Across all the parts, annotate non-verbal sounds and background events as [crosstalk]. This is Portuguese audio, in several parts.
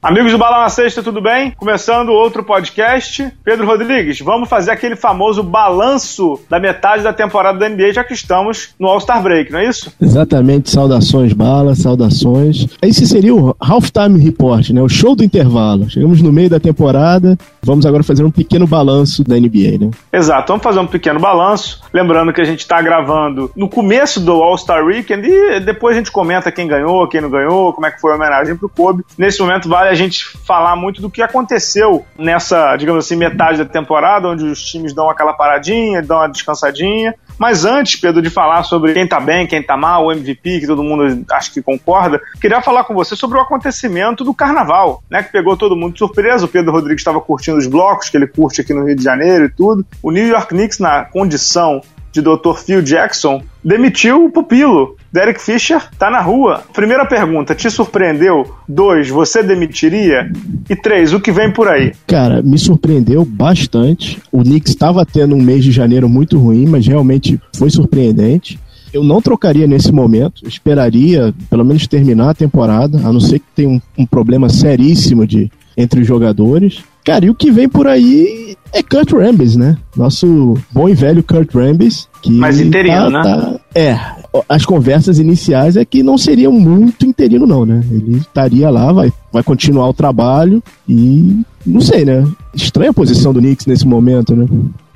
Amigos do Bala na Sexta, tudo bem? Começando outro podcast. Pedro Rodrigues, vamos fazer aquele famoso balanço da metade da temporada da NBA, já que estamos no All-Star Break, não é isso? Exatamente, saudações, Bala, saudações. Esse seria o Halftime Report, né? O show do intervalo. Chegamos no meio da temporada, vamos agora fazer um pequeno balanço da NBA, né? Exato, vamos fazer um pequeno balanço. Lembrando que a gente está gravando no começo do All-Star Weekend e depois a gente comenta quem ganhou, quem não ganhou, como é que foi a homenagem pro Kobe. Nesse momento vale a gente falar muito do que aconteceu nessa, digamos assim, metade da temporada, onde os times dão aquela paradinha, dão uma descansadinha. Mas antes, Pedro, de falar sobre quem tá bem, quem tá mal, o MVP, que todo mundo acho que concorda, queria falar com você sobre o acontecimento do carnaval, né? Que pegou todo mundo de surpresa. O Pedro Rodrigues estava curtindo os blocos que ele curte aqui no Rio de Janeiro e tudo. O New York Knicks, na condição de Dr. Phil Jackson, demitiu o pupilo. Derek Fisher tá na rua. Primeira pergunta, te surpreendeu? Dois, você demitiria? E três, o que vem por aí? Cara, me surpreendeu bastante. O Knicks estava tendo um mês de janeiro muito ruim, mas realmente foi surpreendente. Eu não trocaria nesse momento, esperaria pelo menos terminar a temporada, a não ser que tenha um, um problema seríssimo de, entre os jogadores. Cara, e o que vem por aí é Kurt Rambis, né? Nosso bom e velho Kurt Rambis. Que Mas interino, tá, né? Tá, é, as conversas iniciais é que não seriam muito interino, não, né? Ele estaria lá, vai, vai continuar o trabalho e não sei, né? Estranha a posição do Knicks nesse momento, né?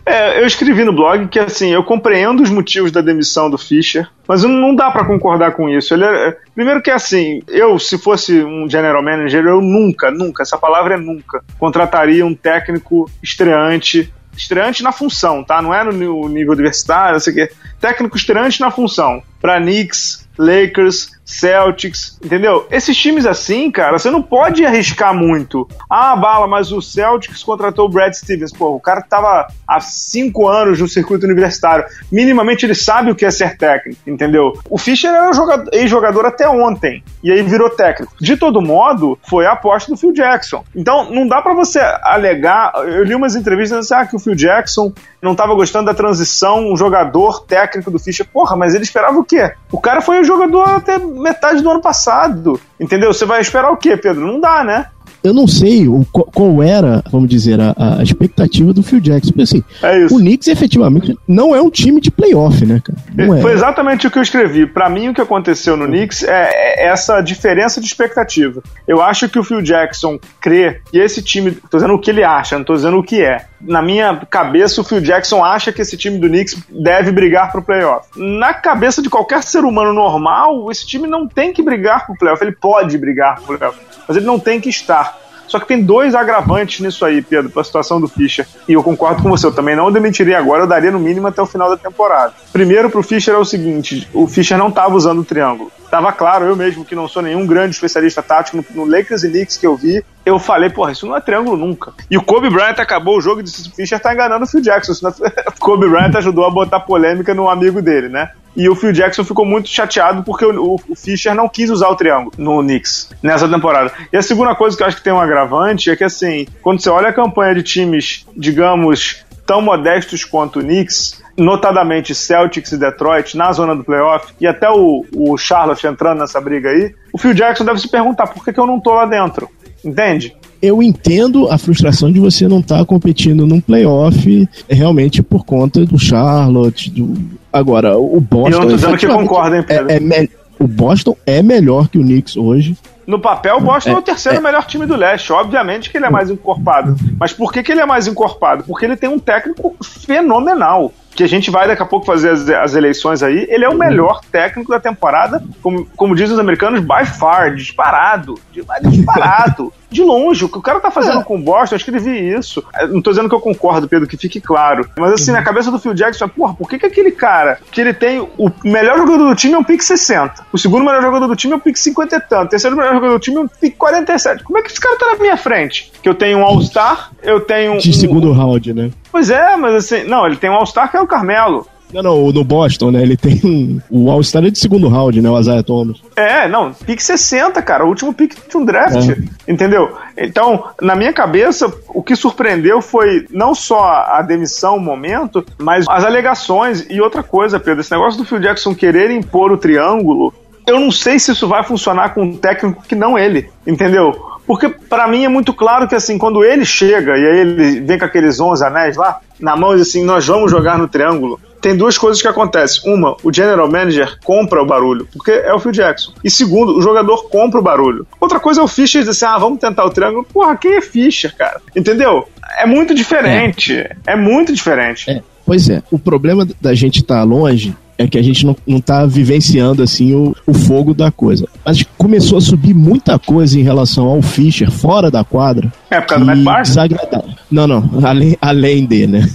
É, eu escrevi no blog que assim, eu compreendo os motivos da demissão do Fischer, mas não dá para concordar com isso. Ele é, primeiro que assim, eu se fosse um general manager, eu nunca, nunca, essa palavra é nunca, contrataria um técnico estreante estreante na função, tá? Não é no nível universitário, não sei o quê. Técnico estreante na função. Para Knicks, Lakers, Celtics, entendeu? Esses times assim, cara, você não pode arriscar muito. Ah, bala, mas o Celtics contratou o Brad Stevens. Pô, o cara tava há cinco anos no circuito universitário. Minimamente ele sabe o que é ser técnico, entendeu? O Fischer era ex-jogador até ontem, e aí virou técnico. De todo modo, foi a aposta do Phil Jackson. Então, não dá para você alegar. Eu li umas entrevistas assim, ah, que o Phil Jackson não tava gostando da transição, um jogador técnico do Fischer. Porra, mas ele esperava o quê? O cara foi o jogador até metade do ano passado. Entendeu? Você vai esperar o quê, Pedro? Não dá, né? eu não sei o, qual era, vamos dizer, a, a expectativa do Phil Jackson. Porque assim, é o Knicks efetivamente não é um time de playoff, né, cara? Não é. Foi exatamente o que eu escrevi. Para mim, o que aconteceu no Knicks é, é, essa diferença de expectativa. Eu acho que o Phil Jackson crê e esse time, tô dizendo o que ele acha, não tô dizendo o que é. Na minha cabeça, o Phil Jackson acha que esse time do Knicks deve brigar pro playoff. Na cabeça de qualquer ser humano normal, esse time não tem que brigar pro playoff. Ele pode brigar pro playoff, mas ele não tem que estar. Só que tem dois agravantes nisso aí, Pedro, para a situação do Fischer. E eu concordo com você, eu também não demitiria agora, eu daria no mínimo até o final da temporada. Primeiro, para o Fischer é o seguinte: o Fischer não estava usando o triângulo. Tava claro, eu mesmo, que não sou nenhum grande especialista tático, no, no Lakers e Knicks que eu vi, eu falei, porra, isso não é triângulo nunca. E o Kobe Bryant acabou o jogo e disse: Fischer tá enganando o Phil Jackson. Senão... [laughs] Kobe Bryant ajudou a botar polêmica no amigo dele, né? E o Phil Jackson ficou muito chateado porque o, o, Fischer não quis usar o triângulo no Knicks nessa temporada. E a segunda coisa que eu acho que tem um agravante é que, assim, quando você olha a campanha de times, digamos, tão modestos quanto o Knicks, notadamente Celtics e Detroit, na zona do playoff, e até o, o Charlotte entrando nessa briga aí, o Phil Jackson deve se perguntar por que, que eu não tô lá dentro. Entende? eu entendo a frustração de você não estar tá competindo num playoff realmente por conta do Charlotte. Do... Agora, o Boston. E eu não tô dizendo que concorda, hein, Pedro? É, é me... O Boston é melhor que o Knicks hoje. No papel, o Boston é, é o terceiro é. melhor time do leste. Obviamente que ele é mais encorpado. Mas por que, que ele é mais encorpado? Porque ele tem um técnico fenomenal que a gente vai daqui a pouco fazer as, as, eleições aí, ele é o melhor técnico da temporada, como, como dizem os americanos, by far, disparado. Disparado. De longe, o que o cara tá fazendo é. com o Boston, eu escrevi isso. É, não tô dizendo que eu concordo, Pedro, que fique claro. Mas assim, uhum. na cabeça do Phil Jackson, porra, por que, que aquele cara que ele tem o melhor jogador do time é um pick 60, o segundo melhor jogador do time é um pick 50 e tanto, o terceiro melhor jogador do time é um pick 47. Como é que esse cara tá na minha frente? Que eu tenho um All-Star, eu tenho. De um, segundo round, né? Pois é, mas assim, não, ele tem um All-Star que é o Carmelo. Não, não, no Boston, né? Ele tem um. O All-Star é de segundo round, né? O Isaiah Thomas. É, não, pique 60, cara. O último pique de um draft. É. Entendeu? Então, na minha cabeça, o que surpreendeu foi não só a demissão, o momento, mas as alegações. E outra coisa, Pedro, esse negócio do Phil Jackson querer impor o triângulo. Eu não sei se isso vai funcionar com um técnico que não ele, entendeu? Porque para mim é muito claro que assim, quando ele chega e aí ele vem com aqueles 11 anéis lá na mão e diz assim, nós vamos jogar no triângulo tem duas coisas que acontecem. Uma, o general manager compra o barulho, porque é o Phil Jackson. E segundo, o jogador compra o barulho. Outra coisa é o Fischer dizer assim: ah, vamos tentar o triângulo. Porra, quem é Fischer, cara? Entendeu? É muito diferente. É, é muito diferente. É. Pois é, o problema da gente estar tá longe é que a gente não, não tá vivenciando assim o, o fogo da coisa. Mas começou a subir muita coisa em relação ao Fischer fora da quadra. É por causa do Matt Barnes? Desagradável. Não, não, além, além de, né?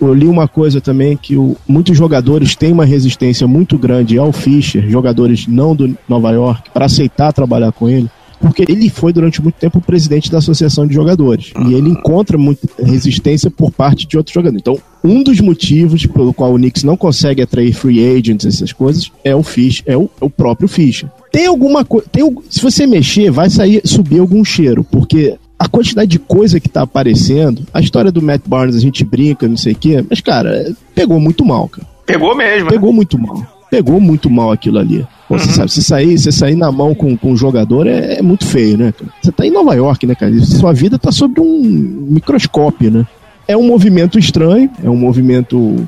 Eu li uma coisa também que o, muitos jogadores têm uma resistência muito grande ao Fischer, jogadores não do Nova York, para aceitar trabalhar com ele. Porque ele foi durante muito tempo o presidente da associação de jogadores. E ele encontra muita resistência por parte de outros jogadores. Então, um dos motivos pelo qual o Knicks não consegue atrair free agents, essas coisas, é o Fish, é o, é o próprio Fischer. Tem alguma coisa. Se você mexer, vai sair, subir algum cheiro, porque a quantidade de coisa que tá aparecendo, a história do Matt Barnes, a gente brinca, não sei o quê, mas, cara, pegou muito mal, cara. Pegou mesmo. Né? Pegou né? muito mal. Pegou muito mal aquilo ali. Pô, uhum. Você sabe, se sair, você sair na mão com, com um jogador é, é muito feio, né? Você tá em Nova York, né, cara? Sua vida tá sob um microscópio, né? É um movimento estranho, é um movimento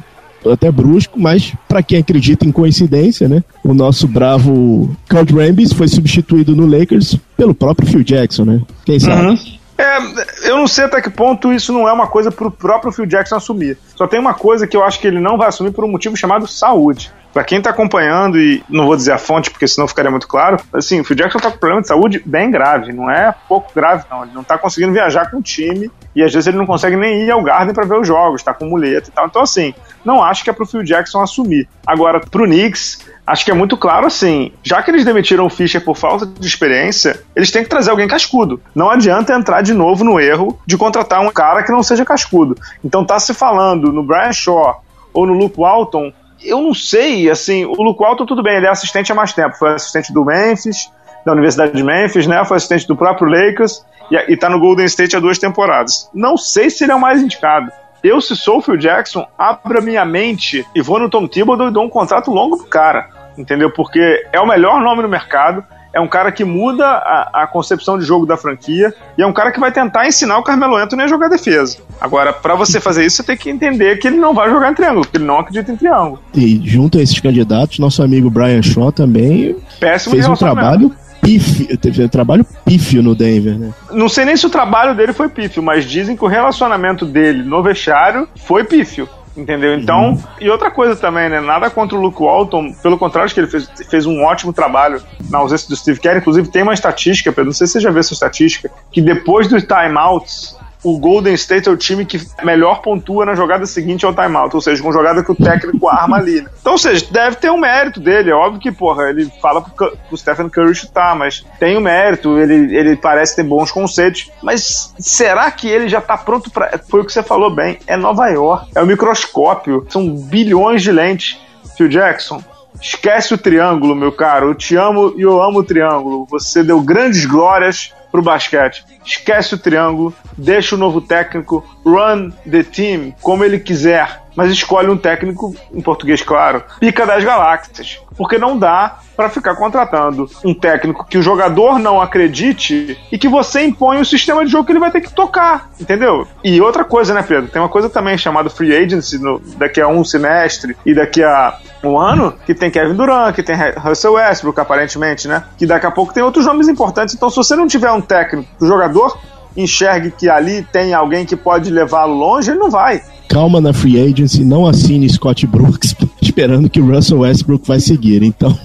até brusco, mas para quem acredita em coincidência, né? O nosso bravo Kurt Rambis foi substituído no Lakers pelo próprio Phil Jackson, né? Quem sabe? Uhum. É, eu não sei até que ponto isso não é uma coisa pro próprio Phil Jackson assumir. Só tem uma coisa que eu acho que ele não vai assumir por um motivo chamado saúde. Para quem tá acompanhando, e não vou dizer a fonte porque senão ficaria muito claro, assim, o Phil Jackson tá com problema de saúde bem grave, não é pouco grave, não. Ele não tá conseguindo viajar com o time e às vezes ele não consegue nem ir ao Garden para ver os jogos, tá com muleta e tal. Então, assim, não acho que é pro Phil Jackson assumir. Agora, pro Knicks, acho que é muito claro assim, já que eles demitiram o Fischer por falta de experiência, eles têm que trazer alguém cascudo. Não adianta entrar de novo no erro de contratar um cara que não seja cascudo. Então tá se falando no Brian Shaw ou no Luke Walton, eu não sei, assim, o Luke Walton tudo bem, ele é assistente há mais tempo, foi assistente do Memphis, da Universidade de Memphis, né? Foi assistente do próprio Lakers e, e tá no Golden State há duas temporadas. Não sei se ele é o mais indicado. Eu, se sou o Phil Jackson, abro a minha mente e vou no Tom Thibodeau e dou um contrato longo pro cara, entendeu? Porque é o melhor nome no mercado, é um cara que muda a, a, concepção de jogo da franquia e é um cara que vai tentar ensinar o Carmelo Anthony a jogar defesa. Agora, para você fazer isso, você tem que entender que ele não vai jogar em triângulo, porque ele não acredita em triângulo. E junto a esses candidatos, nosso amigo Brian Shaw também Péssimo fez um trabalho pífio, teve um trabalho pífio no Denver, né? Não sei nem se o trabalho dele foi pífio, mas dizem que o relacionamento dele no vestiário foi pífio. Entendeu? Então, uhum. e outra coisa também, né? Nada contra o Luke Walton, pelo contrário, acho que ele fez, fez um ótimo trabalho na ausência do Steve Kerr. Inclusive, tem uma estatística, Pedro, não sei se você já viu essa estatística, que depois dos timeouts, o Golden State é o time que melhor pontua na jogada seguinte ao timeout, ou seja, uma jogada que o técnico arma ali. Né? Então, ou seja, deve ter um mérito dele. É óbvio que, porra, ele fala pro, pro Stephen Curry chutar, mas tem o um mérito, ele, ele parece ter bons conceitos. Mas será que ele já tá pronto para. Foi o que você falou bem, é Nova York, é o microscópio, são bilhões de lentes. Phil Jackson, esquece o triângulo, meu caro. Eu te amo e eu amo o triângulo. Você deu grandes glórias pro basquete. Esquece o triângulo, deixa o novo técnico run the team como ele quiser, mas escolhe um técnico, em português claro, pica das galáxias. Porque não dá para ficar contratando um técnico que o jogador não acredite e que você impõe o sistema de jogo que ele vai ter que tocar, entendeu? E outra coisa, né, Pedro? Tem uma coisa também chamada free agency no, daqui a um semestre e daqui a um ano, que tem Kevin Durant, que tem Russell Westbrook, aparentemente, né? Que daqui a pouco tem outros nomes importantes. Então, se você não tiver um técnico, o jogador enxergue que ali tem alguém que pode levá-lo longe, ele não vai. Calma na free agency, não assine Scott Brooks [laughs] esperando que o Russell Westbrook vai seguir. Então,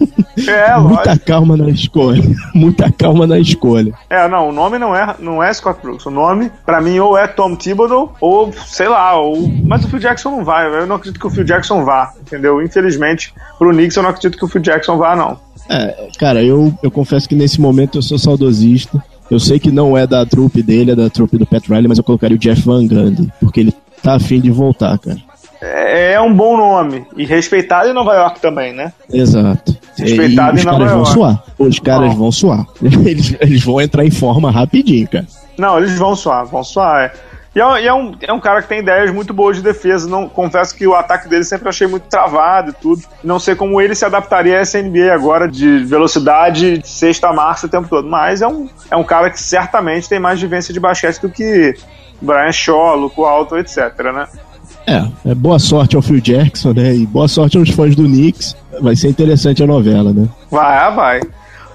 é, [laughs] muita calma na escolha. [laughs] Muita calma na escolha. É, não, o nome não é, não é Scott Brooks. O nome, para mim, ou é Tom Thibodeau, ou sei lá, ou... mas o Phil Jackson não vai. Eu não acredito que o Phil Jackson vá, entendeu? Infelizmente, pro Knicks eu não acredito que o Phil Jackson vá, não. É, cara, eu, eu confesso que nesse momento eu sou saudosista. Eu sei que não é da trupe dele, é da trupe do Pat Riley, mas eu colocaria o Jeff Van Gundy, porque ele tá afim de voltar, cara. É, é um bom nome. E respeitado em Nova York também, né? Exato. Respeitado e, em os Nova caras vão York. suar. Os caras Bom. vão suar. [laughs] Eles, eles vão entrar em forma rapidinho, cara. Não, eles vão suar, vão suar. É. E, é, e é um, é um cara que tem ideias muito boas de defesa. Não, confesso que o ataque dele sempre achei muito travado e tudo. Não sei como ele se adaptaria a essa NBA agora de velocidade, de sexta marcha o tempo todo. Mas é um, é um cara que certamente tem mais vivência de basquete do que Brian Shaw, Luco Alto, etc, né? É, é, boa sorte ao Phil Jackson, né? E boa sorte aos fãs do Knicks. Vai ser interessante a novela, né? Vai, vai.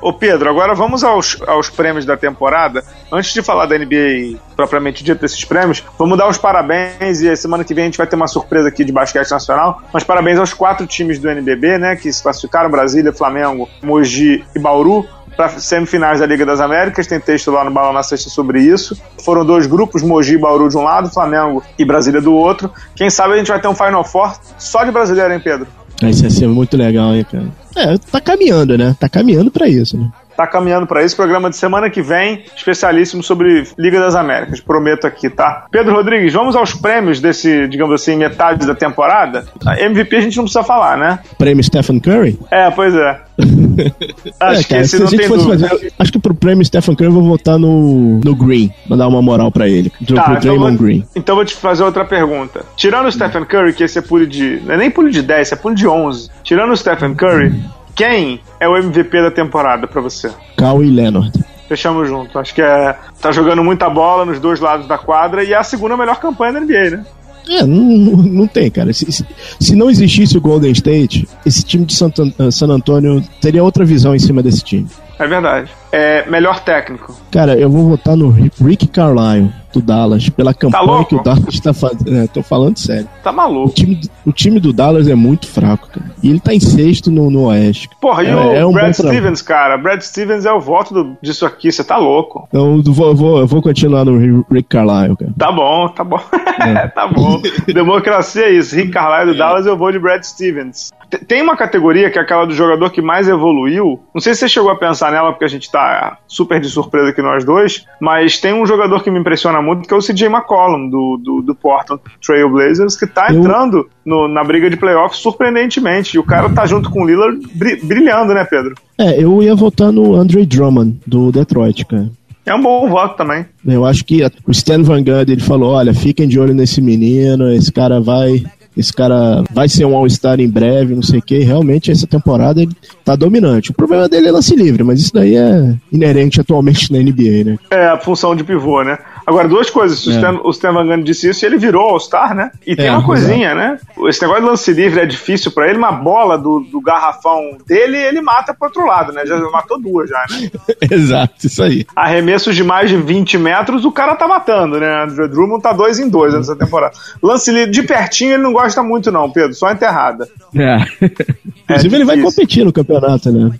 Ô Pedro, agora vamos aos, aos prêmios da temporada. Antes de falar da NBA propriamente dito desses prêmios, vamos dar os parabéns e semana que vem a gente vai ter uma surpresa aqui de basquete nacional. Mas parabéns aos quatro times do NBB, né, que se classificaram: Brasília, Flamengo, Mogi e Bauru para semifinais da Liga das Américas. Tem texto lá no Balão na Sexta sobre isso. Foram dois grupos, Mogi e Bauru de um lado, Flamengo e Brasília do outro. Quem sabe a gente vai ter um Final Four só de brasileiro, hein, Pedro? Isso vai ser muito legal, hein, cara. É, tá caminhando, né? Tá caminhando pra isso, né? Tá caminhando para isso. Programa de semana que vem, especialíssimo sobre Liga das Américas. Prometo aqui, tá? Pedro Rodrigues, vamos aos prêmios desse, digamos assim, metade da temporada. A MVP a gente não precisa falar, né? Prêmio Stephen Curry? É, pois é. [laughs] Acho É, que cara, esse se a não gente tem fosse dúvida. fazer. Acho que pro prêmio Stephen Curry eu vou votar no, no Green. Mandar uma moral pra ele. Pro, Tá, pro então, Draymond vou, Green. então vou te fazer outra pergunta. Tirando o Stephen Curry, que esse é pule de. Não é nem pule de 10, é pule de 11. Tirando o Stephen Curry, quem é o MVP da temporada pra você? Kawhi Leonard. Fechamos junto. Acho que é. Tá jogando muita bola nos dois lados da quadra e é a segunda melhor campanha da NBA, né? É, não, não, não tem, cara. Se, se, se não existisse o Golden State, esse time de Santo- San Antônio teria outra visão em cima desse time. É verdade. É melhor técnico. Cara, eu vou votar no Rick Carlisle, do Dallas, pela campanha louco? que o Dallas tá fazendo. É, tô falando sério. Tá O maluco. time, o time do Dallas é muito fraco, cara. E ele tá em sexto no, no Oeste. Porra, e É, o é um Brad. Stevens, cara? Brad Stevens é o voto do- disso aqui, você tá louco. Então eu vou, vou, eu vou continuar no Rick Carlisle, cara. Tá bom, tá bom. É. [laughs] tá bom. [laughs] Democracia é isso. Rick Carlisle do Dallas, eu vou de Brad Stevens. Tem uma categoria que é aquela do jogador que mais evoluiu. Não sei se você chegou a pensar nela, porque a gente tá super de surpresa aqui nós dois, mas tem um jogador que me impressiona muito, que é o CJ McCollum, do, do, do Portland Trail Blazers, que tá entrando no- na briga de playoffs surpreendentemente. E o cara tá junto com o Lillard bri- brilhando, né, Pedro? É, eu ia votar no Andre Drummond, do Detroit, cara. É um bom voto também. Eu acho que o Stan Van Gundy, ele falou, olha, fiquem de olho nesse menino, esse cara vai... Esse cara vai ser um All-Star em breve, não sei o que. Realmente, essa temporada ele tá dominante. O problema dele é lance livre, mas isso daí é inerente atualmente na NBA, né? É, a função de pivô, né? Agora, duas coisas. Se O, É. O Stan Van Gundy disse isso e ele virou All-Star, né? E tem É, uma coisinha, né? Esse negócio de lance livre é difícil pra ele. Uma bola do, do garrafão dele, ele mata pro outro lado, né? Já matou duas já, né? [laughs] Exato, isso aí. Arremessos de mais de 20 metros, o cara tá matando, né? Andrew Drummond tá dois em dois nessa temporada. Lance livre de pertinho ele não gosta muito, não, Pedro. Só enterrada. É. [laughs] Inclusive, ele vai competir no campeonato, né?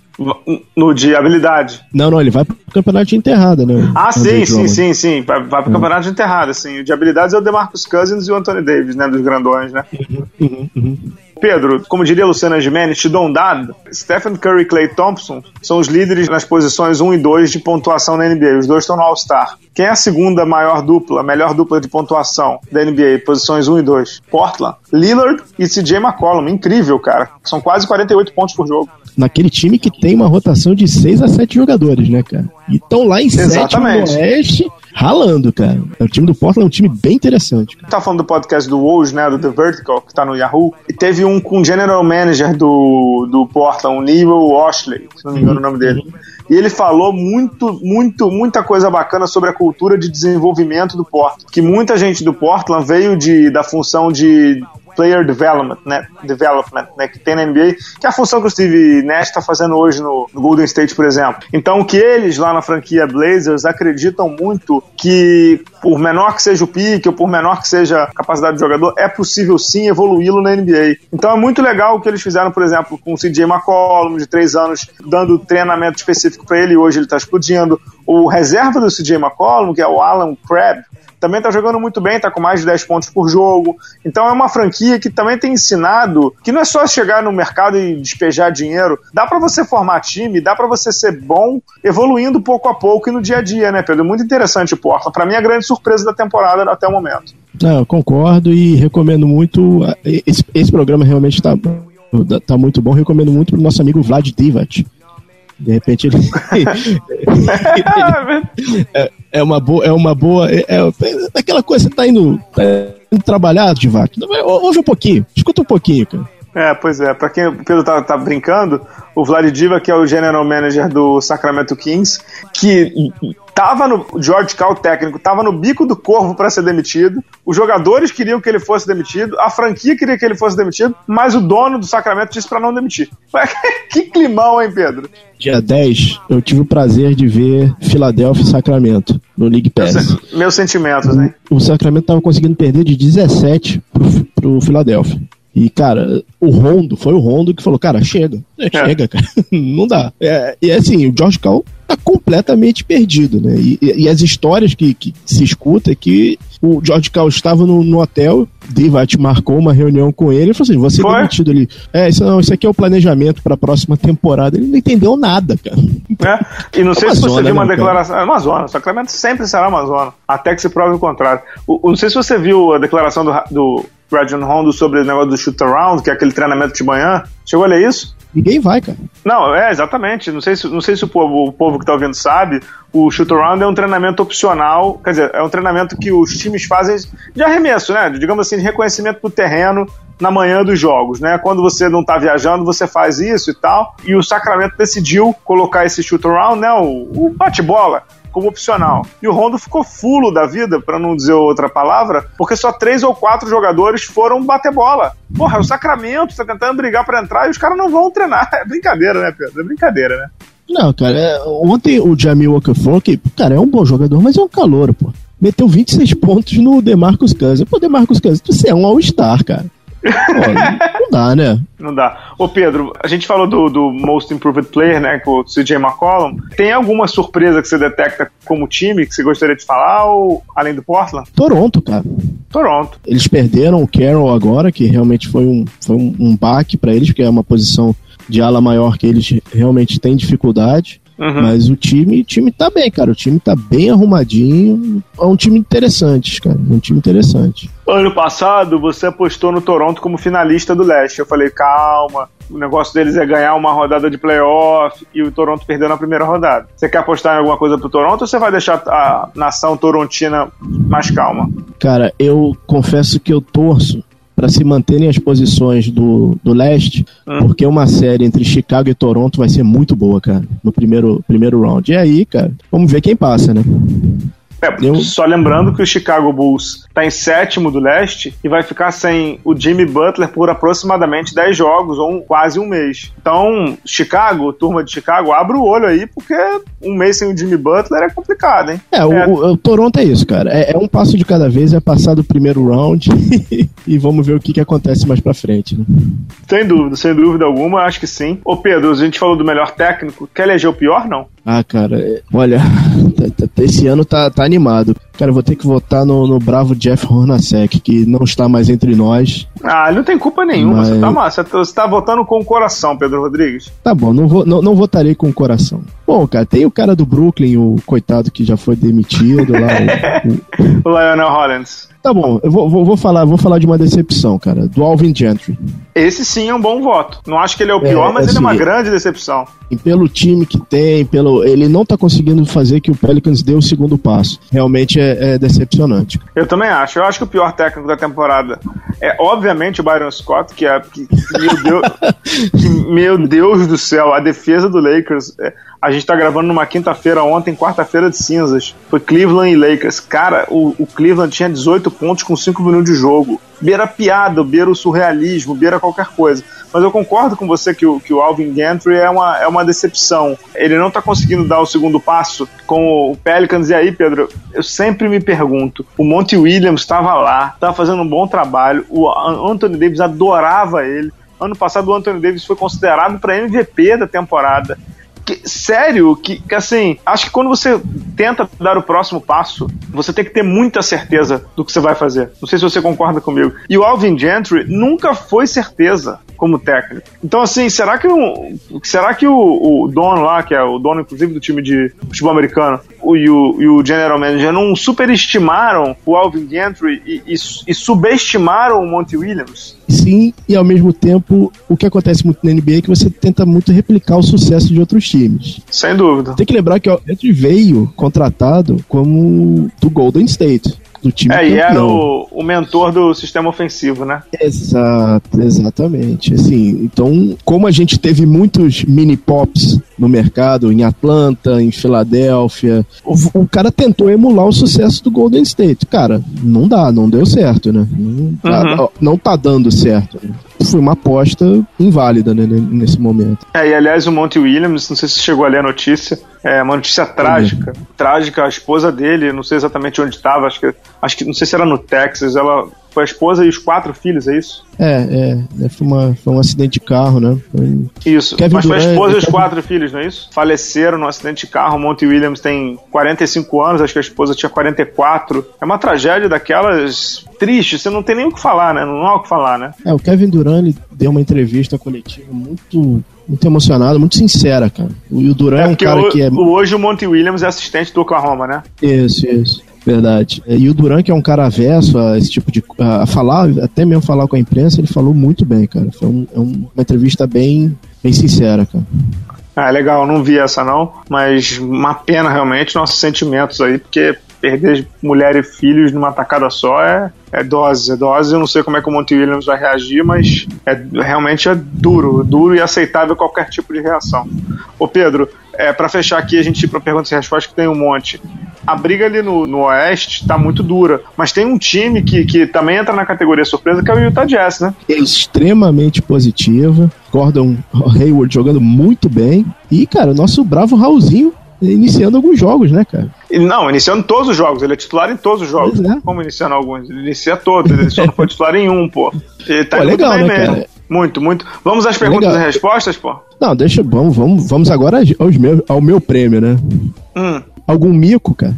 No de habilidade. Não, não, ele vai pro campeonato de enterrada, né? Ah, sim, sim, sim, sim. Vai, vai Hum. campeonato de enterrada, assim. De habilidades é o DeMarcus Cousins e o Anthony Davis, né? Dos grandões, né? Uhum, uhum. Pedro, como diria Luciana Gimenez, te dou um dado. Stephen Curry e Clay Thompson são os líderes nas posições 1 e 2 de pontuação na NBA. Os dois estão no All-Star. Quem é a segunda maior dupla, melhor dupla de pontuação da NBA? Posições 1 e 2. Portland, Lillard e CJ McCollum. Incrível, cara. São quase 48 pontos por jogo. Naquele time que tem uma rotação de 6 a 7 jogadores, né, cara? E estão lá em sétimo no. Oeste, ralando, cara. O time do Portland é um time bem interessante. Cara. tá falando do podcast do Woj, né, do The Vertical, que tá no Yahoo, e teve um com o general manager do, do Portland, o Neil Washley, se não me engano o nome dele. E ele falou muito, muito, muita coisa bacana sobre a cultura de desenvolvimento do Portland. Que muita gente do Portland veio de, da função de player development, né, development, né, que tem na NBA, que é a função que o Steve Nash está fazendo hoje no, no Golden State, por exemplo. Então, que eles lá na franquia Blazers acreditam muito que, por menor que seja o pique, ou por menor que seja a capacidade do jogador, é possível sim evoluí-lo na NBA. Então, é muito legal o que eles fizeram, por exemplo, com o CJ McCollum, de três anos, dando treinamento específico para ele, e hoje ele está explodindo. O reserva do CJ McCollum, que é o Alan Crabb, também tá jogando muito bem, tá com mais de 10 pontos por jogo. Então é uma franquia que também tem ensinado que não é só chegar no mercado e despejar dinheiro. Dá pra você formar time, dá pra você ser bom, evoluindo pouco a pouco e no dia a dia, né, Pedro? Muito interessante o Portland. Pra mim, é a grande surpresa da temporada até o momento. Não, eu concordo e recomendo muito. Esse, esse programa realmente está tá muito bom. Recomendo muito pro nosso amigo Vlad Divat. De repente ele. [laughs] é, é, uma boa. É uma boa. É, é, é aquela coisa, você tá indo, tá indo trabalhar, Divat. Ouve um pouquinho, escuta um pouquinho, cara. É, pois é. Pra quem o Pedro tá, tá brincando, o Vlad Diva, que é o general manager do Sacramento Kings, que tava no George Cal técnico, tava no bico do corvo para ser demitido. Os jogadores queriam que ele fosse demitido, a franquia queria que ele fosse demitido, mas o dono do Sacramento disse para não demitir. [laughs] que climão, hein, Pedro? Dia 10, eu tive o prazer de ver Filadélfia e Sacramento no League Pass. Meus, sentimentos, né? O, o Sacramento tava conseguindo perder de 17 pro, pro Filadélfia. E, cara, o Rondo, foi o Rondo que falou, cara, chega. É, é. Chega, cara. [laughs] Não dá. É, e assim, o George Cal tá completamente perdido, né? E, e, as histórias que, que, se escuta é que o George Cal estava no, no hotel, Divat marcou uma reunião com ele e falou assim: você é demitido ali. É, isso, não, isso aqui é o planejamento para a próxima temporada. Ele não entendeu nada, cara. É, e não sei se você viu uma né, declaração. É Amazônia, Sacramento sempre será Amazônia, até que se prove o contrário. O, não sei se você viu a declaração do, do Rajon Rondo sobre o negócio do shoot around, que é aquele treinamento de manhã. Chegou a ler isso? Ninguém vai, cara. Não, é, exatamente. Não sei se, não sei se o, povo, o povo que tá ouvindo sabe. O shoot around é um treinamento opcional, quer dizer, é um treinamento que os times fazem de arremesso, né? Digamos assim, de reconhecimento do terreno na manhã dos jogos, né? Quando você não tá viajando, você faz isso e tal. E o Sacramento decidiu colocar esse shoot around, né? O, o bate-bola como opcional. E o Rondo ficou fulo da vida, para não dizer outra palavra, porque só três ou quatro jogadores foram bater bola. Porra, o Sacramento tá tentando brigar para entrar e os caras não vão treinar. [laughs] É brincadeira, né, Pedro? É brincadeira, né? Não, cara, é, ontem o Jamil que, cara, é um bom jogador, mas é um calor, pô. Meteu 26 pontos no DeMarcus Cousins. Pô, DeMarcus Cousins, você é um All-Star, cara. Pô, não dá, né? Não dá. Ô Pedro, a gente falou do, do Most Improved Player, né, com o CJ McCollum. Tem alguma surpresa que você detecta como time que você gostaria de falar, ou além do Portland? Toronto, cara. Toronto. Eles perderam o Carroll agora, que realmente foi um, foi um, um baque para eles, porque é uma posição de ala maior que eles realmente têm dificuldade. Uhum. Mas o time, o time tá bem, cara. O time tá bem arrumadinho. É um time interessante, cara. É um time interessante. Ano passado, você apostou no Toronto como finalista do leste. Eu falei, calma, o negócio deles é ganhar uma rodada de playoff e o Toronto perdeu na primeira rodada. Você quer apostar em alguma coisa pro Toronto ou você vai deixar a nação torontina mais calma? Cara, eu confesso que eu torço para se manterem as posições do, do leste, hum. porque uma série entre Chicago e Toronto vai ser muito boa, cara, no primeiro, primeiro round. E aí, cara, vamos ver quem passa, né? É, eu... Só lembrando que o Chicago Bulls está em sétimo do leste e vai ficar sem o Jimmy Butler por aproximadamente 10 jogos, ou um, quase um mês. Então, Chicago, turma de Chicago, abre o olho aí, porque um mês sem o Jimmy Butler é complicado, hein? É, é. O, o, Toronto é isso, cara. É, é, um passo de cada vez, é passar do primeiro round [laughs] e vamos ver o que, que acontece mais pra frente. Né? Sem dúvida, sem dúvida alguma, acho que sim. Ô Pedro, a gente falou do melhor técnico, quer eleger o pior, não? Ah, cara, é, olha, [laughs] tá, tá, esse ano tá, tá animado. Cara, eu vou ter que votar no, no bravo Jeff Hornacek, que não está mais entre nós. Ah, ele não tem culpa nenhuma. Mas... Você, tá, tá, você tá votando com o coração, Pedro Rodrigues. Tá bom, não, vou, não, não votarei com o coração. Bom, cara, tem o cara do Brooklyn, o coitado que já foi demitido lá. o, [laughs] o... o Lionel Hollins. Tá bom, eu vou, vou, vou, falar, vou falar de uma decepção, cara. Do Alvin Gentry. Esse sim é um bom voto. Não acho que ele é o pior, é, mas assim, ele é uma assim, grande decepção. E pelo time que tem, pelo ele não tá conseguindo fazer que o Pelicans dê o segundo passo. Realmente é, é decepcionante. Eu também acho. Eu acho que o pior técnico da temporada é, obviamente, o Byron Scott, que é. Que, meu, Deus, [laughs] que, meu Deus do céu, a defesa do Lakers. É, a gente tá gravando numa quinta-feira ontem, quarta-feira de cinzas. Foi Cleveland e Lakers. Cara, o, o Cleveland tinha 18 pontos com 5 minutos de jogo. Beira piada, beira o surrealismo, beira qualquer coisa. Mas eu concordo com você que o, que o Alvin Gantry é uma, é uma decepção. Ele não tá conseguindo dar o segundo passo com o Pelicans. E aí, Pedro, eu sempre me pergunto: o Monty Williams estava lá, estava fazendo um bom trabalho, o Anthony Davis adorava ele. Ano passado o Anthony Davis foi considerado para MVP da temporada que, sério, que, que, assim, acho que quando você tenta dar o próximo passo, você tem que ter muita certeza do que você vai fazer. Não sei se você concorda comigo. E o Alvin Gentry nunca foi certeza como técnico. Então, assim, será que, o, será que o, o dono lá, que é o dono, inclusive, do time de futebol americano, e, o, e o General Manager não superestimaram o Alvin Gentry e, e, e subestimaram o Monty Williams? Sim, e ao mesmo tempo, o que acontece muito na NBA é que você tenta muito replicar o sucesso de outros times. Sem dúvida. Tem que lembrar que o Gentry veio contratado como do Golden State do time É, campeão. e era o, o mentor do sistema ofensivo, né? Exato, exatamente. Assim, então, como a gente teve muitos mini pops no mercado, em Atlanta, em Filadélfia, o, o, cara tentou emular o sucesso do Golden State. Cara, não dá, não deu certo, né? Não, uhum. não tá dando certo. Né? Foi uma aposta inválida né, nesse momento. É, e aliás, o Monty Williams, não sei se chegou a ler a notícia, é uma notícia trágica. Uhum. Trágica, a esposa dele, não sei exatamente onde estava, acho que, acho que não sei se era no Texas, ela foi a esposa e os quatro filhos, é isso? É, é. Foi, uma, foi um acidente de carro, né? Foi... Isso. Kevin Mas foi a esposa e os Kevin... quatro filhos, não é isso? Faleceram num acidente de carro. O Monty Williams tem 45 anos, acho que a esposa tinha 44. É uma tragédia daquelas triste, você não tem nem o que falar, né? Não há o que falar, né? É, o Kevin Durant deu uma entrevista coletiva muito muito emocionado, muito sincera, cara. O, o Duran é, é um cara o, que é. Hoje o Monty Williams é assistente do Oklahoma, né? Isso, isso. Verdade. E o Duran, que é um cara avesso a esse tipo de. a falar, até mesmo falar com a imprensa, ele falou muito bem, cara. Foi um, é uma entrevista bem, bem sincera, cara. Ah, legal, não vi essa não, mas uma pena realmente, nossos sentimentos aí, porque perder mulher e filhos numa tacada só é, é dose, é dose. Eu não sei como é que o Monty Williams vai reagir, mas é, realmente é duro, duro e aceitável qualquer tipo de reação. Ô Pedro, é, para fechar aqui, a gente ir para perguntas e respostas que tem um monte a briga ali no, no Oeste tá muito dura. Mas tem um time que, que também entra na categoria surpresa, que é o Utah Jazz, né? É extremamente positiva. Gordon Hayward jogando muito bem. E, cara, o nosso bravo Raulzinho iniciando alguns jogos, né, cara? Não, iniciando todos os jogos. Ele é titular em todos os jogos. É. Como iniciando alguns? Ele inicia todos. Ele só não foi titular em um, pô. Ele tá pô, legal, muito bem né, mesmo. Cara? Muito, muito. Vamos às perguntas legal. e respostas, pô? Não, deixa. Vamos, vamos, vamos agora aos meus, ao meu prêmio, né? Hum. Algum mico, cara?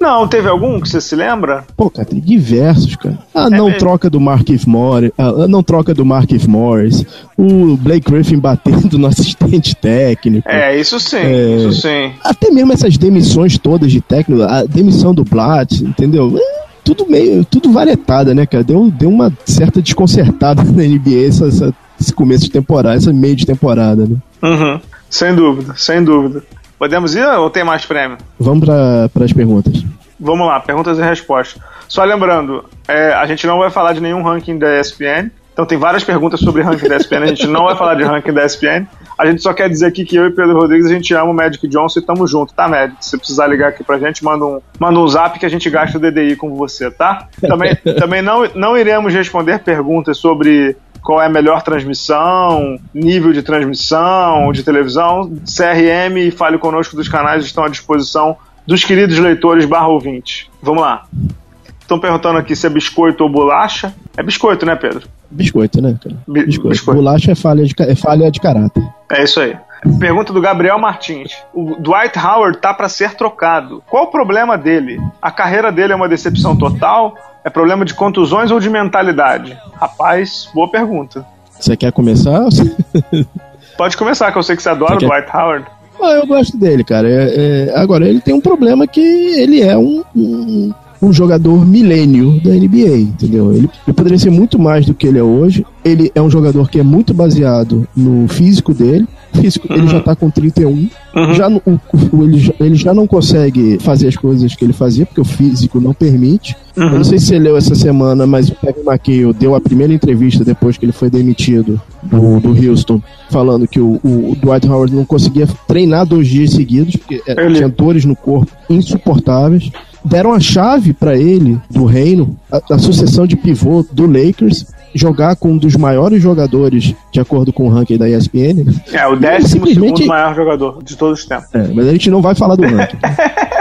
Não, teve algum que você se lembra? Pô, cara, tem diversos, cara. Ah, é não mesmo? troca do Markif Morris, ah, não troca do Markif Morris, o Blake Griffin [laughs] batendo no assistente técnico. É, isso sim, é, isso sim. Até mesmo essas demissões todas de técnico, a demissão do Blatt, entendeu? É, tudo meio, tudo varietada, né, cara? Deu, deu uma certa desconcertada [laughs] na NBA essa, essa, esse começo de temporada, essa meio de temporada, né? Uhum. Sem dúvida, sem dúvida. Podemos ir ou tem mais prêmio? Vamos para as perguntas. Vamos lá, perguntas e respostas. Só lembrando, é, a gente não vai falar de nenhum ranking da ESPN. Então tem várias perguntas sobre ranking da ESPN. A gente não vai falar de ranking da ESPN. A gente só quer dizer aqui que eu e Pedro Rodrigues a gente ama o Magic Johnson e tamo junto, tá, Magic? Se precisar ligar aqui pra gente, manda um, manda um zap que a gente gasta o DDI com você, tá? Também, [laughs] também não, não iremos responder perguntas sobre qual é a melhor transmissão, nível de transmissão de televisão. CRM e Fale Conosco dos canais estão à disposição dos queridos leitores barra ouvintes. Vamos lá. Estão perguntando aqui se é biscoito ou bolacha. É biscoito, né, Pedro? Biscoito, né, cara? Biscoito. biscoito. Bolacha é falha, de, é falha de caráter. É isso aí. Pergunta do Gabriel Martins. O Dwight Howard tá para ser trocado. Qual o problema dele? A carreira dele é uma decepção total? É problema de contusões ou de mentalidade? Rapaz, boa pergunta. Você quer começar? [laughs] Pode começar, que eu sei que você adora você o Dwight Howard. Ah, eu gosto dele, cara. É, é, agora, ele tem um problema que ele é um, um, um jogador milênio da NBA, entendeu? Ele, ele, poderia ser muito mais do que ele é hoje. Ele é um jogador que é muito baseado no físico dele. Físico, uhum. ele já tá com 31. Uhum. Já, o, o, ele, já, ele já não consegue fazer as coisas que ele fazia, porque o físico não permite. Uhum. Eu não sei se você leu essa semana, mas o Kevin McHale deu a primeira entrevista depois que ele foi demitido do, do Houston, falando que o, o, Dwight Howard não conseguia treinar dois dias seguidos, porque ele... tinha dores no corpo insuportáveis deram a chave para ele do reino, a, a, sucessão de pivô do Lakers, jogar com um dos maiores jogadores, de acordo com o ranking da ESPN. É, o décimo simplesmente... segundo maior jogador de todos os tempos. É, mas a gente não vai falar do ranking. [laughs]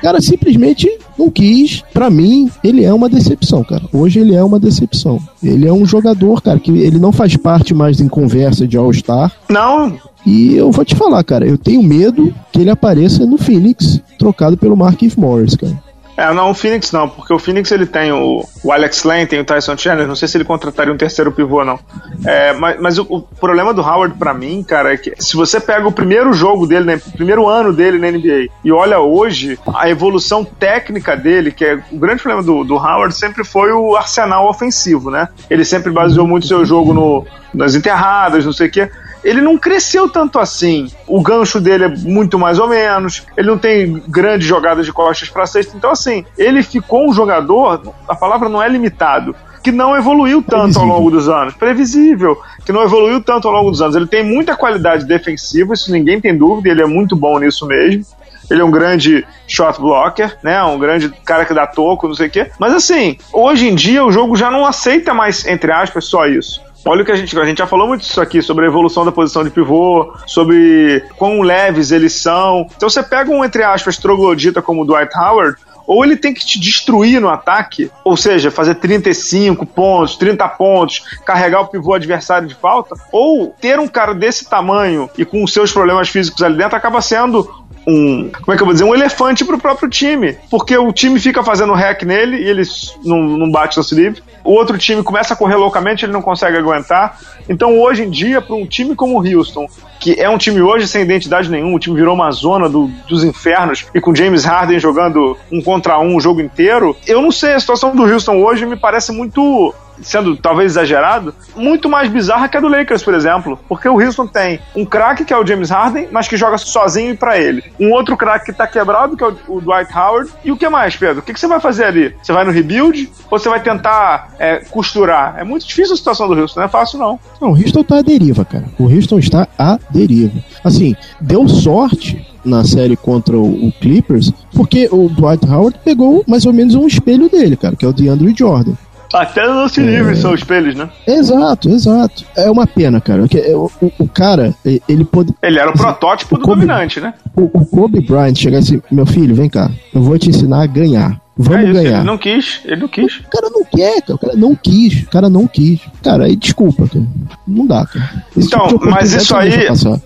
cara simplesmente não quis. Para mim, ele é uma decepção, cara. Hoje ele é uma decepção. Ele é um jogador, cara, que ele não faz parte mais em conversa de All-Star. Não. E eu vou te falar, cara, eu tenho medo que ele apareça no Phoenix, trocado pelo Marquinhos Morris, cara. É, não, o Phoenix não, porque o Phoenix ele tem o, o Alex Lane, tem o Tyson Chandler, não sei se ele contrataria um terceiro pivô não. É, mas mas o, o, problema do Howard para mim, cara, é que se você pega o primeiro jogo dele, né, o primeiro ano dele na NBA e olha hoje, a evolução técnica dele, que é o grande problema do, do Howard sempre foi o arsenal ofensivo, né? Ele sempre baseou muito seu jogo no, nas enterradas, não sei o quê ele não cresceu tanto assim. O gancho dele é muito mais ou menos, ele não tem grandes jogadas de costas para cesta. Então, assim, ele ficou um jogador, a palavra não é limitado, que não evoluiu tanto ao longo dos anos. Previsível, que não evoluiu tanto ao longo dos anos. Ele tem muita qualidade defensiva, isso ninguém tem dúvida, ele é muito bom nisso mesmo. Ele é um grande shot blocker, né? Um grande cara que dá toco, não sei o quê. Mas assim, hoje em dia o jogo já não aceita mais, entre aspas, só isso. Olha o que a gente, a gente já falou muito disso aqui, sobre a evolução da posição de pivô, sobre quão leves eles são. Então você pega um, entre aspas, troglodita como o Dwight Howard, ou ele tem que te destruir no ataque, ou seja, fazer 35 pontos, 30 pontos, carregar o pivô adversário de falta, ou ter um cara desse tamanho e com os seus problemas físicos ali dentro acaba sendo um, como é que eu vou dizer, um elefante pro próprio time, porque o time fica fazendo hack nele e ele não, não bate no sleeve, o outro time começa a correr loucamente, ele não consegue aguentar. Então, hoje em dia, para um time como o Houston, que é um time hoje sem identidade nenhuma, o time virou uma zona do, dos infernos e com James Harden jogando um contra um o jogo inteiro, eu não sei, a situação do Houston hoje me parece muito sendo talvez exagerado, muito mais bizarra que a do Lakers, por exemplo. Porque o Houston tem um craque que é o James Harden, mas que joga sozinho para ele. Um outro craque que tá quebrado, que é o Dwight Howard. E o que mais, Pedro? O que, você vai fazer ali? Você vai no rebuild ou você vai tentar é, costurar? É muito difícil a situação do Houston, não é fácil não. Não, o Houston tá à deriva, cara. O Houston está à deriva. Assim, deu sorte na série contra o, Clippers, porque o Dwight Howard pegou mais ou menos um espelho dele, cara, que é o DeAndre Jordan. Até no livre é... são espelhos, né? Exato, exato. É uma pena, cara. O, o, o cara, ele pode. Ele era o protótipo o do Kobe, dominante, né? O, o Kobe Bryant chegar assim: meu filho, vem cá, eu vou te ensinar a ganhar. Vamos é isso, ganhar. Ele não quis, ele não quis. O cara não quer, cara. O cara não quis. O cara não quis. Cara, aí desculpa, cara. Não dá, cara. Esse então, tipo mas isso aí.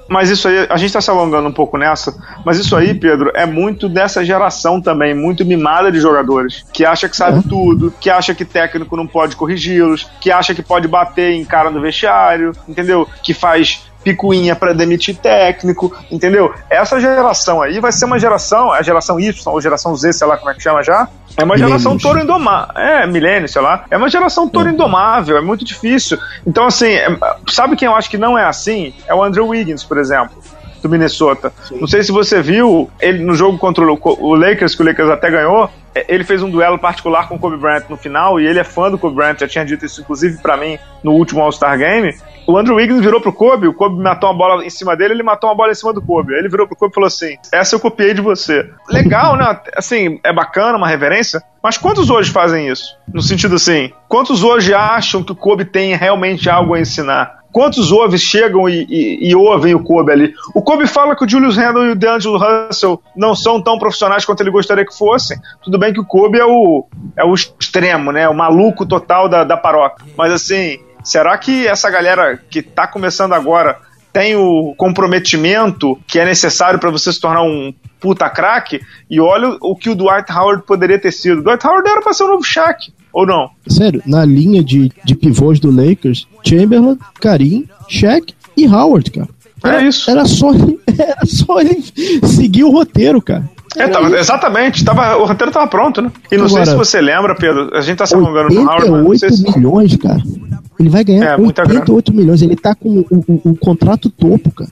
Mas isso aí, a gente tá se alongando um pouco nessa, mas isso aí, Pedro, é muito dessa geração também, muito mimada de jogadores, que acha que sabe é. tudo, que acha que técnico não pode corrigi-los, que acha que pode bater em cara no vestiário, entendeu? Que faz picuinha para demitir técnico, entendeu? Essa geração aí vai ser uma geração, a geração Y ou geração Z, sei lá como é que chama já, é uma geração touro indomável. É, milênio, sei lá. É uma geração touro uhum. indomável, é muito difícil. Então, assim, é, sabe quem eu acho que não é assim? É o Andrew Wiggins, por exemplo do Minnesota. Sim. Não sei se você viu ele no jogo contra o Lakers, que o Lakers até ganhou. É, ele fez um duelo particular com o Kobe Bryant no final e ele é fã do Kobe Bryant, já tinha dito isso inclusive para mim no último All-Star Game. O Andrew Wiggins virou pro Kobe, o Kobe matou uma bola em cima dele, ele matou uma bola em cima do Kobe. Aí ele virou pro Kobe e falou assim: Essa eu copiei de você. Legal, né? Assim, é bacana, uma reverência. Mas quantos hoje fazem isso? No sentido assim, quantos hoje acham que o Kobe tem realmente algo a ensinar? Quantos ouves chegam e, e, e, ouvem o Kobe ali? O Kobe fala que o Julius Randle e o DeAngelo Russell não são tão profissionais quanto ele gostaria que fossem. Tudo bem que o Kobe é o, é o extremo, né? O maluco total da, da paróquia. Mas assim, será que essa galera que está começando agora tem o comprometimento que é necessário para você se tornar um puta craque? E olha o que o Dwight Howard poderia ter sido. O Dwight Howard era para ser o novo Shaq. Ou não? Sério, na linha de, de pivôs do Lakers, Chamberlain, Karim, Shaq e Howard, cara. Era, é isso. Era só, [laughs] era só ele seguir o roteiro, cara. É, tava, exatamente, tava, o roteiro tava pronto, né? E não Agora, sei se você lembra, Pedro, a gente tá se alongando no Howard, mas não sei se... milhões, cara. Ele vai ganhar é, 88 milhões. Ele tá com o, o, o contrato topo, cara.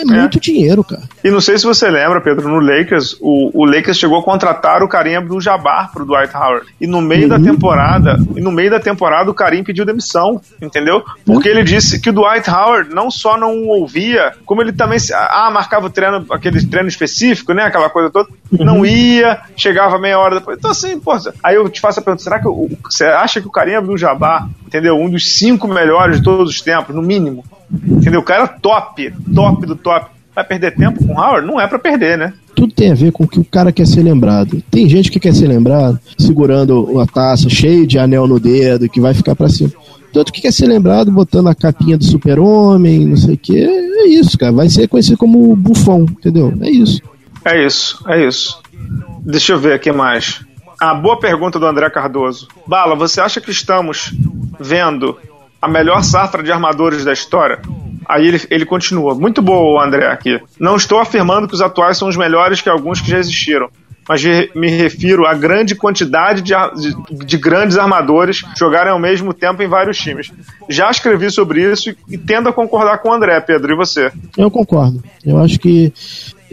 É muito é. dinheiro, cara. E não sei se você lembra, Pedro, no Lakers, o, o Lakers chegou a contratar o Karim Abdul-Jabbar pro Dwight Howard. E no meio uhum. da temporada, e no meio da temporada o Karim pediu demissão, entendeu? Porque uhum. ele disse que o Dwight Howard não só não ouvia, como ele também ah, marcava o treino, aquele treino específico, né, aquela coisa toda, uhum. não ia, chegava meia hora depois. Então assim, pô, aí eu te faço a pergunta, será que o, você acha que o Karim Abdul-Jabbar, entendeu, um dos cinco melhores de todos os tempos, no mínimo, Entendeu? O cara é top, top do top. Vai perder tempo com o Howard? Não é para perder, né? Tudo tem a ver com o que o cara quer ser lembrado. Tem gente que quer ser lembrado segurando a taça cheio de anel no dedo, que vai ficar para cima. Tanto que quer ser lembrado botando a capinha do super-homem, não sei o que. É isso, cara. Vai ser conhecido como bufão, entendeu? É isso. É isso, é isso. Deixa eu ver aqui mais. A boa pergunta do André Cardoso. Bala, você acha que estamos vendo a melhor safra de armadores da história? Aí ele, ele continua. Muito boa, André, aqui. Não estou afirmando que os atuais são os melhores que alguns que já existiram, mas me refiro à grande quantidade de, de, de, grandes armadores jogarem ao mesmo tempo em vários times. Já escrevi sobre isso e, e tendo a concordar com o André, Pedro, e você? Eu concordo. Eu acho que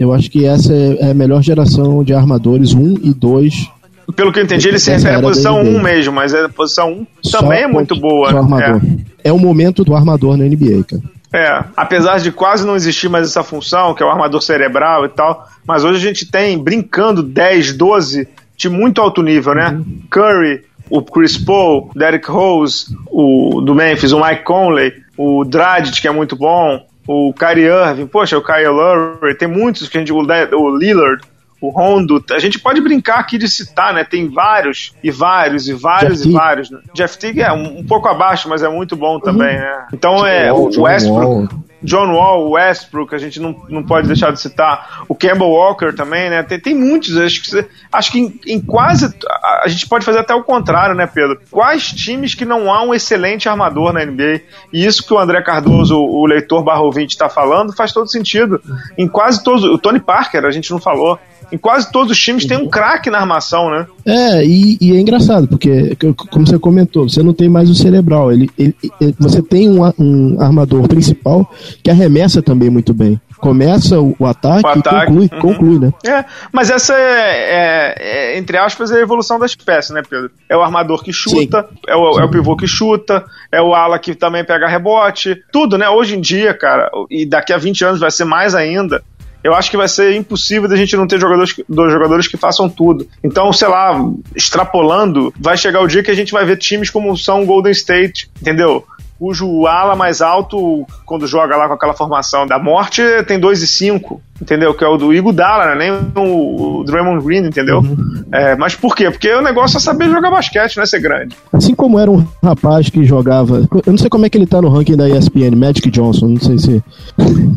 eu acho que essa é a melhor geração de armadores 1 e 2 pelo que eu entendi, ele se refere à posição 1 mesmo, mas a posição 1 só também é muito boa. É. é o momento do armador na NBA, cara. É, apesar de quase não existir mais essa função, que é o armador cerebral e tal, mas hoje a gente tem brincando 10, 12 de muito alto nível, né? Uhum. Curry, o Chris Paul, Derek Rose, o do Memphis, o Mike Conley, o Dragic, que é muito bom, o Kyrie Irving, poxa, o Kyle Lowry, tem muitos que a gente, o, Lillard, o Rondo, a gente pode brincar aqui de citar, né? Tem vários e vários e vários Jeff e vários. Né? Jeff Teague é um, um, pouco abaixo, mas é muito bom também, uhum. né? Então é o Westbrook. John Wall, Westbrook, a gente não, não pode deixar de citar. O Campbell Walker também, né? Tem, tem muitos. Acho que, acho que em, em, quase. A, a, gente pode fazer até o contrário, né, Pedro? Quais times que não há um excelente armador na NBA? E isso que o André Cardoso, o, o leitor barra ouvinte, está falando, faz todo sentido. Em quase todos. O Tony Parker, a gente não falou em quase todos os times tem um craque na armação, né? É, e, e, é engraçado, porque, como você comentou, você não tem mais o cerebral. Ele, ele, ele você tem um, um, armador principal que arremessa também muito bem. Começa o, o ataque, o ataque. e conclui, uhum. conclui, né? É, mas essa é, é, é, entre aspas, é a evolução da espécie, né, Pedro? É o armador que chuta, é o, é o pivô que chuta, é o ala que também pega rebote, tudo, né? Hoje em dia, cara, e daqui a 20 anos vai ser mais ainda, eu acho que vai ser impossível da gente não ter jogadores, dois jogadores que façam tudo. Então, sei lá, extrapolando, vai chegar o dia que a gente vai ver times como são Golden State, entendeu? Cujo ala mais alto, quando joga lá com aquela formação da morte, tem 2 e 5, entendeu? Que é o do Iguodala, né? nem o, Draymond Green, entendeu? Uhum. É, mas por quê? Porque o negócio é saber jogar basquete, não é ser grande. Assim como era um rapaz que jogava, eu não sei como é que ele tá no ranking da ESPN, Magic Johnson, não sei se...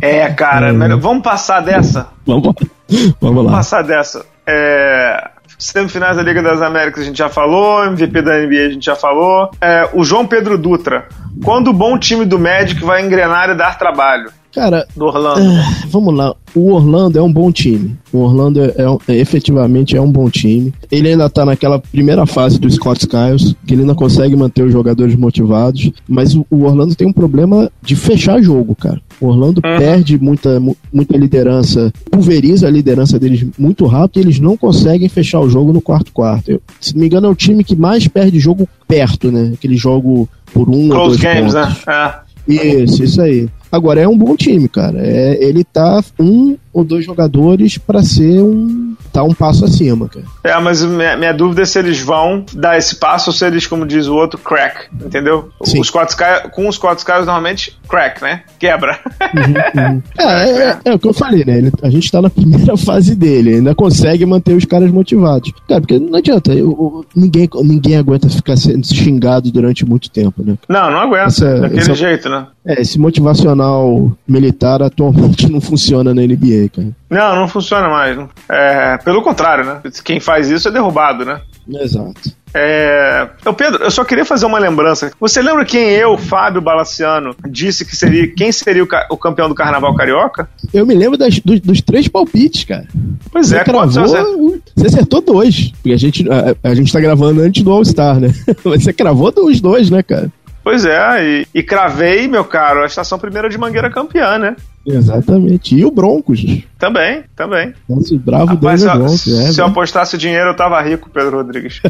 É, cara, é... vamos passar dessa? Vamos, vamos, vamos lá. passar dessa. É... Semifinais da Liga das Américas a gente já falou, MVP da NBA a gente já falou. É, o João Pedro Dutra. Quando o bom time do Magic vai engrenar e dar trabalho? Cara, do Orlando. É, vamos lá. O Orlando é um bom time. O Orlando é, é, efetivamente é um bom time. Ele ainda tá naquela primeira fase do Scott Skiles, que ele ainda consegue manter os jogadores motivados. Mas o, o Orlando tem um problema de fechar jogo, cara. O Orlando uhum. perde muita, muita liderança, pulveriza a liderança deles muito rápido e eles não conseguem fechar o jogo no quarto-quarto. Se não me engano, é o time que mais perde jogo perto, né? Aquele jogo por um Close ou dois games, pontos. né? É. Isso, isso aí. Agora é um bom time, cara. É, ele tá um ou dois jogadores para ser um tá um passo acima, cara. É, mas minha, minha, dúvida é se eles vão dar esse passo ou se eles, como diz o outro, crack, entendeu? Sim. Os Sky, com os Scott Skies normalmente crack, né? Quebra. Uhum, uhum. É, é, é, é, o que eu falei, né? Ele, a gente tá na primeira [laughs] fase dele, ainda consegue manter os caras motivados. Cara, porque não adianta, eu, eu, ninguém, ninguém aguenta ficar sendo xingado durante muito tempo, né? Não, não aguenta, essa, daquele essa, jeito, né? É, esse motivacional militar atualmente [laughs] não funciona na NBA, cara. Não, não funciona mais. É, pelo contrário, né? Quem faz isso é derrubado, né? Exato. É... Eu, Pedro, eu só queria fazer uma lembrança. Você lembra quem eu, Fábio Balaciano, disse que seria quem seria o, o campeão do Carnaval Carioca? Eu me lembro das, dos, dos, três palpites, cara. Pois você é, cravou, você acertou dois. Porque a gente, a, a gente tá gravando antes do All-Star, né? Mas [laughs] você cravou os dois, né, cara? Pois é, e, e cravei, meu caro, a estação primeira de Mangueira campeã, né? Exatamente. E o Broncos. Também, também. Nossa, bravo Rapaz, se, Broncos. É, se eu apostasse dinheiro, eu tava rico, Pedro Rodrigues.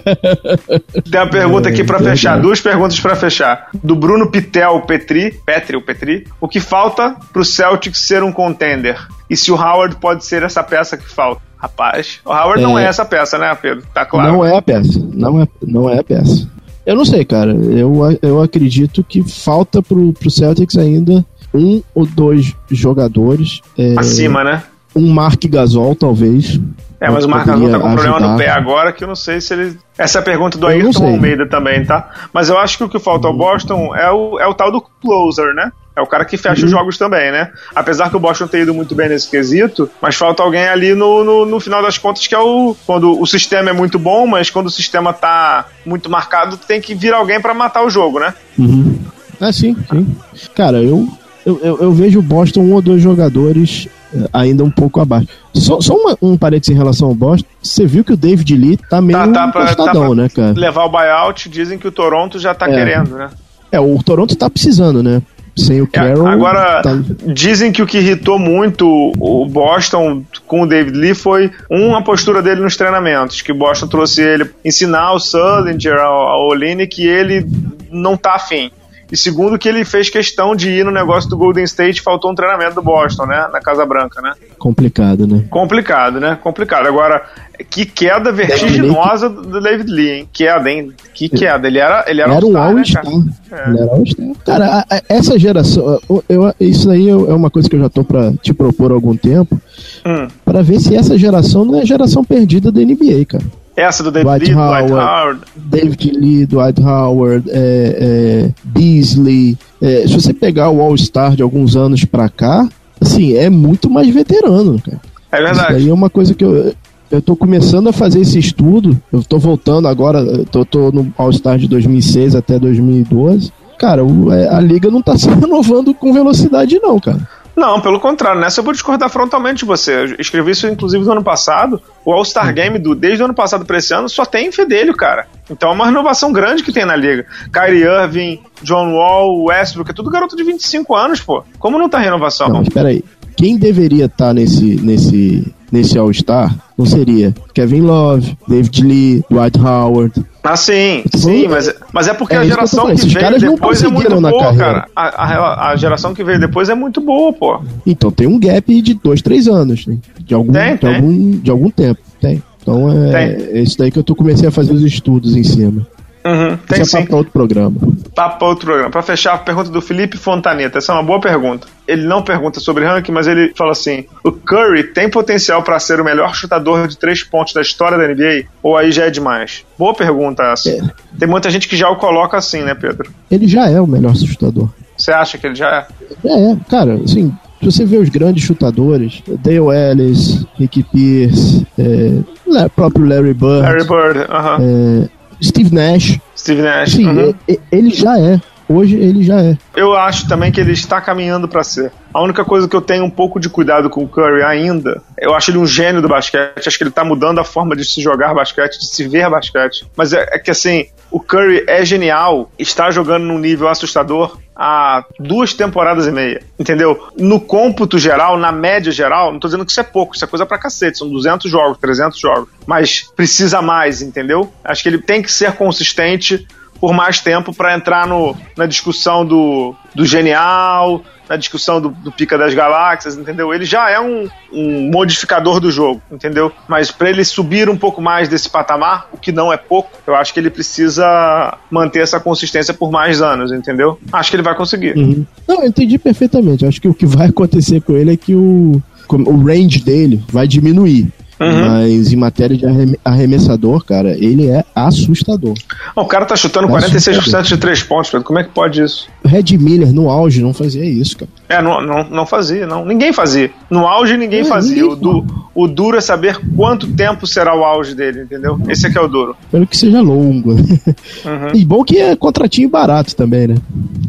[laughs] Tem uma pergunta é, aqui para fechar, duas perguntas para fechar. Do Bruno Pitel Petri, Petri, o Petri. O que falta pro Celtics ser um contender? E se o Howard pode ser essa peça que falta? Rapaz, o Howard é, não é essa peça, né, Pedro? Tá claro. Não é a peça. Não é, não é a peça. Eu não sei, cara. Eu, eu acredito que falta pro, pro Celtics ainda um ou dois jogadores. É, Acima, né? Um Mark Gasol, talvez. É, mas o Mark Gasol tá com problema no pé agora que eu não sei se ele. Essa é a pergunta do Ayrton Almeida também, tá? Mas eu acho que o que falta ao Boston é o, é o tal do closer, né? É o cara que fecha uhum. os jogos também, né? Apesar que o Boston tenha ido muito bem nesse quesito, mas falta alguém ali no, no, no, final das contas que é o. Quando o sistema é muito bom, mas quando o sistema tá muito marcado, tem que vir alguém para matar o jogo, né? Uhum. É, sim, sim. Cara, eu, eu, eu, eu vejo o Boston um ou dois jogadores eh, ainda um pouco abaixo. Só, só uma, um parênteses em relação ao Boston, você viu que o David Lee tá meio tá, tá pra, tá pra né, cara? Levar o buyout, dizem que o Toronto já tá é. querendo, né? É, o Toronto tá precisando, né? Sem o é, Carroll. Agora, tá... dizem que o que irritou muito o Boston com o David Lee foi uma postura dele nos treinamentos, que o Boston trouxe ele ensinar o Sullinger, ao Oline, que ele não tá afim. E segundo, que ele fez questão de ir no negócio do Golden State, faltou um treinamento do Boston, né? Na Casa Branca, né? Complicado, né? Complicado, né? Complicado. Agora, que queda vertiginosa do David Lee, hein? Queda, hein? Que queda. Ele era, ele era, era um All-Star. Né, cara? É. Ele era All-Star. Cara, a, a, essa geração, eu, eu, isso aí é uma coisa que eu já tô pra te propor há algum tempo, hum. para ver se essa geração não é a geração perdida da NBA, cara. Essa do David Dwight Lee, Howard, Dwight Howard. David Lee, Dwight Howard, é, é, Beasley. É, se você pegar o All-Star de alguns anos pra cá, assim, é muito mais veterano, cara. É verdade. Isso aí é uma coisa que eu, eu tô começando a fazer esse estudo. Eu tô voltando agora, eu tô, tô no All-Star de 2006 até 2012. Cara, é, a liga não tá se [laughs] renovando com velocidade, não, cara. Não, pelo contrário, nessa eu vou discordar frontalmente de você. Eu escrevi isso inclusive no ano passado. O All-Star uhum. Game do, desde o ano passado para esse ano só tem fedelho, cara. Então é uma renovação grande que tem na liga. Kyrie Irving, John Wall, Westbrook, é tudo garoto de 25 anos, pô. Como não tá renovação? Não, espera aí. Quem deveria estar tá nesse, nesse, nesse All-Star não seria Kevin Love, David Lee, Dwight Howard, ah, sim, sim, mas, mas é porque é a geração que, que veio depois é muito boa, cara. A, a, a, geração que veio depois é muito boa, pô. Então tem um gap de dois, três anos, né? de, algum, tem, de, tem. Algum, de algum tempo, tem. Então é, é isso daí que eu tô, comecei a fazer os estudos em cima. Uhum, tem Isso é papo para outro programa. Papo para outro programa. Para fechar, a pergunta do Felipe Fontaneta. Essa é uma boa pergunta. Ele não pergunta sobre ranking, mas ele fala assim: o Curry tem potencial para ser o melhor chutador de três pontos da história da NBA? Ou aí já é demais? Boa pergunta essa. É. Tem muita gente que já o coloca assim, né, Pedro? Ele já é o melhor chutador. Você acha que ele já é? É, cara, assim, se você vê os grandes chutadores, Dale Ellis, Ricky Pierce, é, próprio Larry Bird. Larry Bird, aham. Uh -huh. é, Steve Nash. Steve Nash. Sim, uhum. ele já é. Hoje ele já é. Eu acho também que ele está caminhando para ser. A única coisa que eu tenho um pouco de cuidado com o Curry ainda, eu acho ele um gênio do basquete, acho que ele está mudando a forma de se jogar basquete, de se ver basquete. Mas é, é que assim, o Curry é genial, está jogando num nível assustador, há duas temporadas e meia, entendeu? No cômputo geral, na média geral, não tô dizendo que isso é pouco, isso é coisa pra cacete, são 200 jogos, 300 jogos, mas precisa mais, entendeu? Acho que ele tem que ser consistente por mais tempo para entrar no, na discussão do, do genial, na discussão do, do, Pica das Galáxias, entendeu? Ele já é um, um modificador do jogo, entendeu? Mas para ele subir um pouco mais desse patamar, o que não é pouco, eu acho que ele precisa manter essa consistência por mais anos, entendeu? Acho que ele vai conseguir. Uhum. Não, eu entendi perfeitamente. Acho que o que vai [laughs] acontecer com ele é que o, o range dele vai diminuir. Uhum. Mas em matéria de arremessador, cara, ele é assustador. O cara tá chutando é 46% assustador. de três pontos, Pedro. Como é que pode isso? Red Miller no auge não fazia isso, cara. É, não, não, não fazia, não. Ninguém fazia. No auge ninguém é, fazia. Ninguém, o, du, o duro é saber quanto tempo será o auge dele, entendeu? Esse é que é o duro. Espero que seja longo. Uhum. [laughs] E bom que é contratinho barato também, né?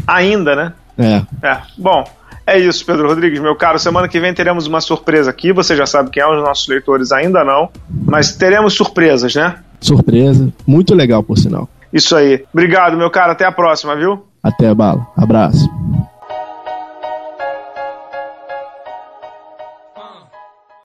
Ainda, né? É. É. Bom, é isso, Pedro Rodrigues, meu caro. Semana que vem teremos uma surpresa aqui. Você já sabe quem é, os nossos leitores ainda não. Mas teremos surpresas, né? Surpresa. Muito legal, por sinal. Isso aí. Obrigado, meu caro. Até a próxima, viu? Até, Bala. Abraço.